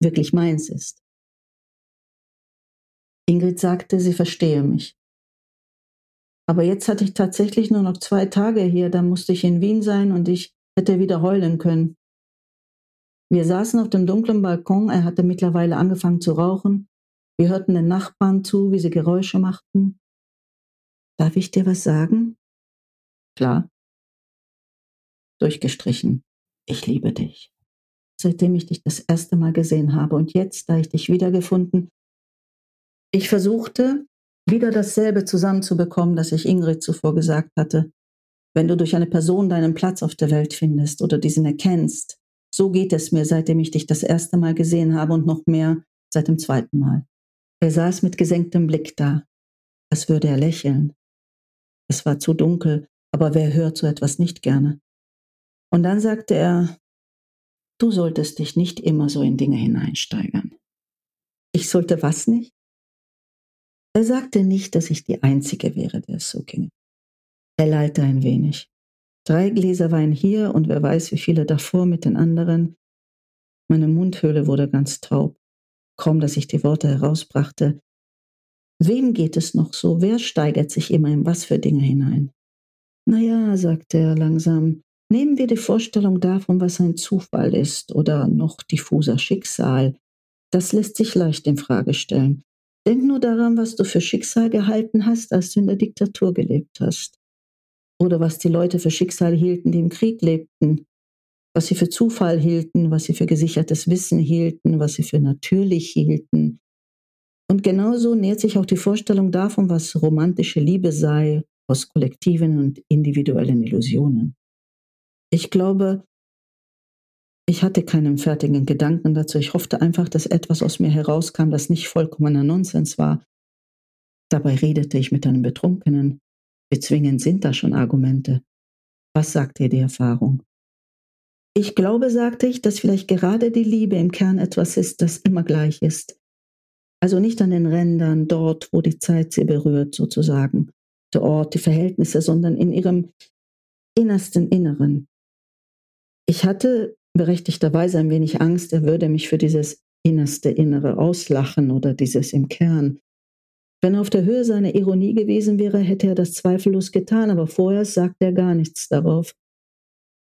wirklich meins ist. Ingrid sagte, sie verstehe mich. Aber jetzt hatte ich tatsächlich nur noch zwei Tage hier, da musste ich in Wien sein und ich hätte wieder heulen können. Wir saßen auf dem dunklen Balkon, er hatte mittlerweile angefangen zu rauchen. Wir hörten den Nachbarn zu, wie sie Geräusche machten. Darf ich dir was sagen? Klar. Durchgestrichen. Ich liebe dich. Seitdem ich dich das erste Mal gesehen habe und jetzt, da ich dich wiedergefunden, ich versuchte, wieder dasselbe zusammenzubekommen, das ich Ingrid zuvor gesagt hatte. Wenn du durch eine Person deinen Platz auf der Welt findest oder diesen erkennst, so geht es mir, seitdem ich dich das erste Mal gesehen habe und noch mehr seit dem zweiten Mal. Er saß mit gesenktem Blick da, als würde er lächeln. Es war zu dunkel, aber wer hört so etwas nicht gerne? Und dann sagte er, du solltest dich nicht immer so in Dinge hineinsteigern. Ich sollte was nicht? Er sagte nicht, dass ich die Einzige wäre, der es so ging. Er lallte ein wenig. Drei Gläser Wein hier und wer weiß, wie viele davor mit den anderen. Meine Mundhöhle wurde ganz taub. Kaum, dass ich die Worte herausbrachte. Wem geht es noch so? Wer steigert sich immer in was für Dinge hinein? Na ja, sagte er langsam, nehmen wir die Vorstellung davon, was ein Zufall ist oder noch diffuser Schicksal. Das lässt sich leicht in Frage stellen. Denk nur daran, was du für Schicksal gehalten hast, als du in der Diktatur gelebt hast. Oder was die Leute für Schicksal hielten, die im Krieg lebten. Was sie für Zufall hielten, was sie für gesichertes Wissen hielten, was sie für natürlich hielten. Und genauso nähert sich auch die Vorstellung davon, was romantische Liebe sei, aus kollektiven und individuellen Illusionen. Ich glaube, ich hatte keinen fertigen Gedanken dazu. Ich hoffte einfach, dass etwas aus mir herauskam, das nicht vollkommener Nonsens war. Dabei redete ich mit einem Betrunkenen. Bezwingend sind da schon Argumente. Was sagt dir die Erfahrung? Ich glaube, sagte ich, dass vielleicht gerade die Liebe im Kern etwas ist, das immer gleich ist. Also nicht an den Rändern, dort, wo die Zeit sie berührt, sozusagen, der Ort, die Verhältnisse, sondern in ihrem innersten Inneren. Ich hatte berechtigterweise ein wenig Angst, er würde mich für dieses innerste Innere auslachen oder dieses im Kern. Wenn er auf der Höhe seiner Ironie gewesen wäre, hätte er das zweifellos getan, aber vorher sagte er gar nichts darauf.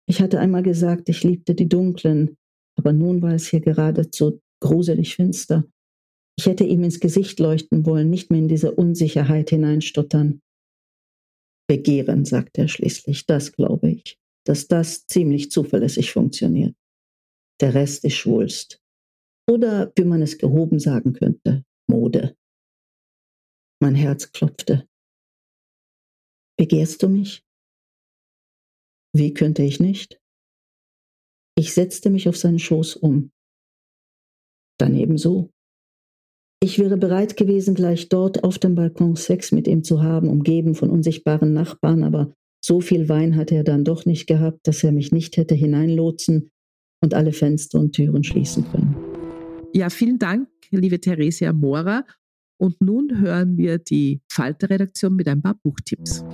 Ich hatte einmal gesagt, ich liebte die Dunklen, aber nun war es hier geradezu gruselig finster. Ich hätte ihm ins Gesicht leuchten wollen, nicht mehr in diese Unsicherheit hineinstottern. Begehren, sagte er schließlich, das glaube ich dass das ziemlich zuverlässig funktioniert. Der Rest ist Schwulst. Oder, wie man es gehoben sagen könnte, Mode. Mein Herz klopfte. Begehrst du mich? Wie könnte ich nicht? Ich setzte mich auf seinen Schoß um. Dann ebenso. Ich wäre bereit gewesen, gleich dort auf dem Balkon Sex mit ihm zu haben, umgeben von unsichtbaren Nachbarn, aber so viel Wein hatte er dann doch nicht gehabt, dass er mich nicht hätte hineinlotsen und alle Fenster und Türen schließen können. Ja, vielen Dank, liebe Theresia Mora. Und nun hören wir die Falter-Redaktion mit ein paar Buchtipps.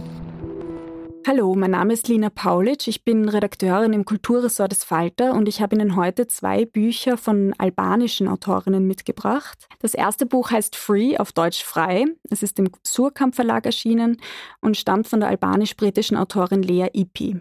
Hallo, mein Name ist Lina Paulitsch. Ich bin Redakteurin im Kulturressort des Falter und ich habe Ihnen heute zwei Bücher von albanischen Autorinnen mitgebracht. Das erste Buch heißt Free, auf Deutsch frei. Es ist im Surkamp Verlag erschienen und stammt von der albanisch-britischen Autorin Lea Ipi.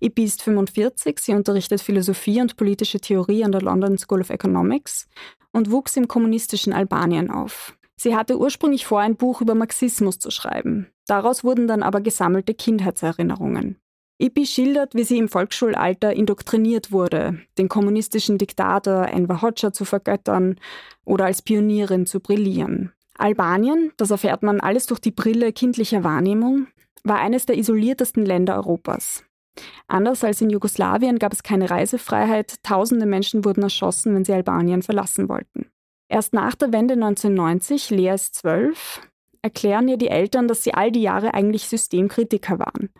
Ipi ist 45, sie unterrichtet Philosophie und politische Theorie an der London School of Economics und wuchs im kommunistischen Albanien auf. Sie hatte ursprünglich vor, ein Buch über Marxismus zu schreiben. Daraus wurden dann aber gesammelte Kindheitserinnerungen. Ipi schildert, wie sie im Volksschulalter indoktriniert wurde, den kommunistischen Diktator Enver Hoxha zu vergöttern oder als Pionierin zu brillieren. Albanien, das erfährt man alles durch die Brille kindlicher Wahrnehmung, war eines der isoliertesten Länder Europas. Anders als in Jugoslawien gab es keine Reisefreiheit, tausende Menschen wurden erschossen, wenn sie Albanien verlassen wollten. Erst nach der Wende 1990, Lea ist zwölf, erklären ihr die Eltern, dass sie all die Jahre eigentlich Systemkritiker waren.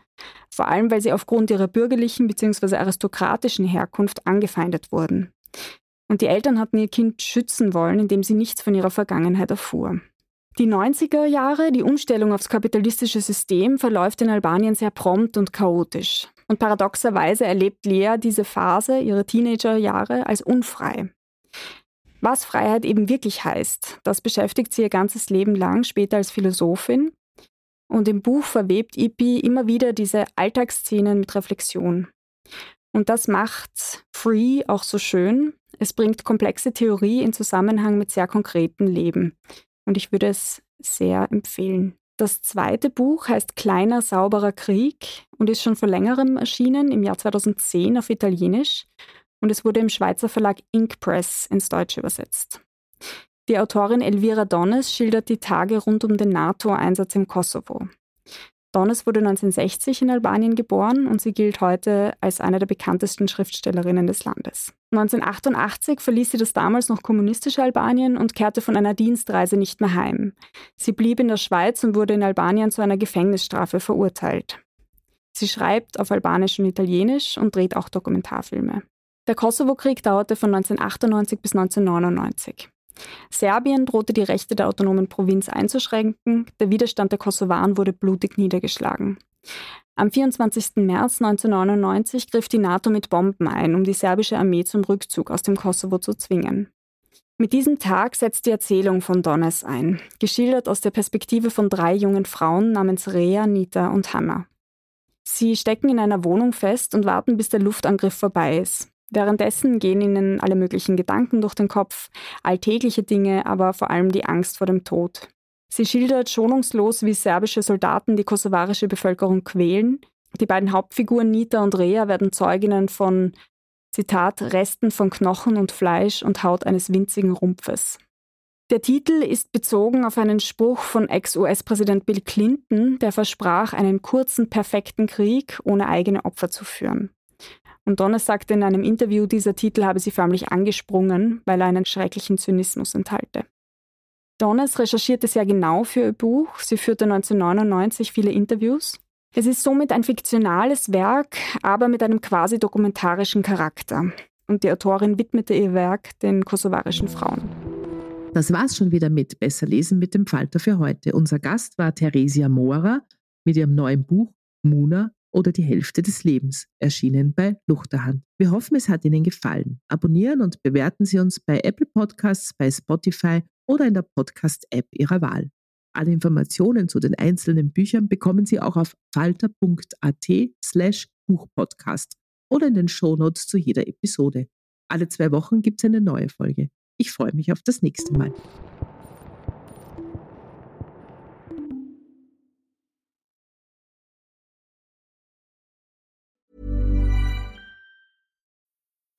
Vor allem, weil sie aufgrund ihrer bürgerlichen bzw. aristokratischen Herkunft angefeindet wurden. Und die Eltern hatten ihr Kind schützen wollen, indem sie nichts von ihrer Vergangenheit erfuhr. Die 90er Jahre, die Umstellung aufs kapitalistische System, verläuft in Albanien sehr prompt und chaotisch. Und paradoxerweise erlebt Lea diese Phase, ihre Teenagerjahre, als unfrei. Was Freiheit eben wirklich heißt, das beschäftigt sie ihr ganzes Leben lang, später als Philosophin. Und im Buch verwebt Ipi immer wieder diese Alltagsszenen mit Reflexion. Und das macht Free auch so schön. Es bringt komplexe Theorie in Zusammenhang mit sehr konkreten Leben. Und ich würde es sehr empfehlen. Das zweite Buch heißt Kleiner sauberer Krieg und ist schon vor längerem erschienen, im Jahr 2010 auf Italienisch und es wurde im Schweizer Verlag Ink Press ins Deutsche übersetzt. Die Autorin Elvira Donnes schildert die Tage rund um den NATO-Einsatz im Kosovo. Donnes wurde 1960 in Albanien geboren und sie gilt heute als eine der bekanntesten Schriftstellerinnen des Landes. 1988 verließ sie das damals noch kommunistische Albanien und kehrte von einer Dienstreise nicht mehr heim. Sie blieb in der Schweiz und wurde in Albanien zu einer Gefängnisstrafe verurteilt. Sie schreibt auf Albanisch und Italienisch und dreht auch Dokumentarfilme. Der Kosovo-Krieg dauerte von 1998 bis 1999. Serbien drohte die Rechte der autonomen Provinz einzuschränken, der Widerstand der Kosovaren wurde blutig niedergeschlagen. Am 24. März 1999 griff die NATO mit Bomben ein, um die serbische Armee zum Rückzug aus dem Kosovo zu zwingen. Mit diesem Tag setzt die Erzählung von Donnes ein, geschildert aus der Perspektive von drei jungen Frauen namens Rea, Nita und Hanna. Sie stecken in einer Wohnung fest und warten, bis der Luftangriff vorbei ist. Währenddessen gehen ihnen alle möglichen Gedanken durch den Kopf, alltägliche Dinge, aber vor allem die Angst vor dem Tod. Sie schildert schonungslos, wie serbische Soldaten die kosovarische Bevölkerung quälen. Die beiden Hauptfiguren Nita und Rea werden Zeuginnen von, Zitat, Resten von Knochen und Fleisch und Haut eines winzigen Rumpfes. Der Titel ist bezogen auf einen Spruch von Ex-US-Präsident Bill Clinton, der versprach, einen kurzen, perfekten Krieg ohne eigene Opfer zu führen. Und Donnes sagte in einem Interview, dieser Titel habe sie förmlich angesprungen, weil er einen schrecklichen Zynismus enthalte. Donnes recherchierte sehr genau für ihr Buch. Sie führte 1999 viele Interviews. Es ist somit ein fiktionales Werk, aber mit einem quasi dokumentarischen Charakter. Und die Autorin widmete ihr Werk den kosovarischen Frauen. Das war's schon wieder mit Besser lesen mit dem Falter für heute. Unser Gast war Theresia Mora mit ihrem neuen Buch Muna oder die Hälfte des Lebens, erschienen bei Luchterhand. Wir hoffen, es hat Ihnen gefallen. Abonnieren und bewerten Sie uns bei Apple Podcasts, bei Spotify oder in der Podcast-App Ihrer Wahl. Alle Informationen zu den einzelnen Büchern bekommen Sie auch auf falter.at slash Buchpodcast oder in den Shownotes zu jeder Episode. Alle zwei Wochen gibt es eine neue Folge. Ich freue mich auf das nächste Mal.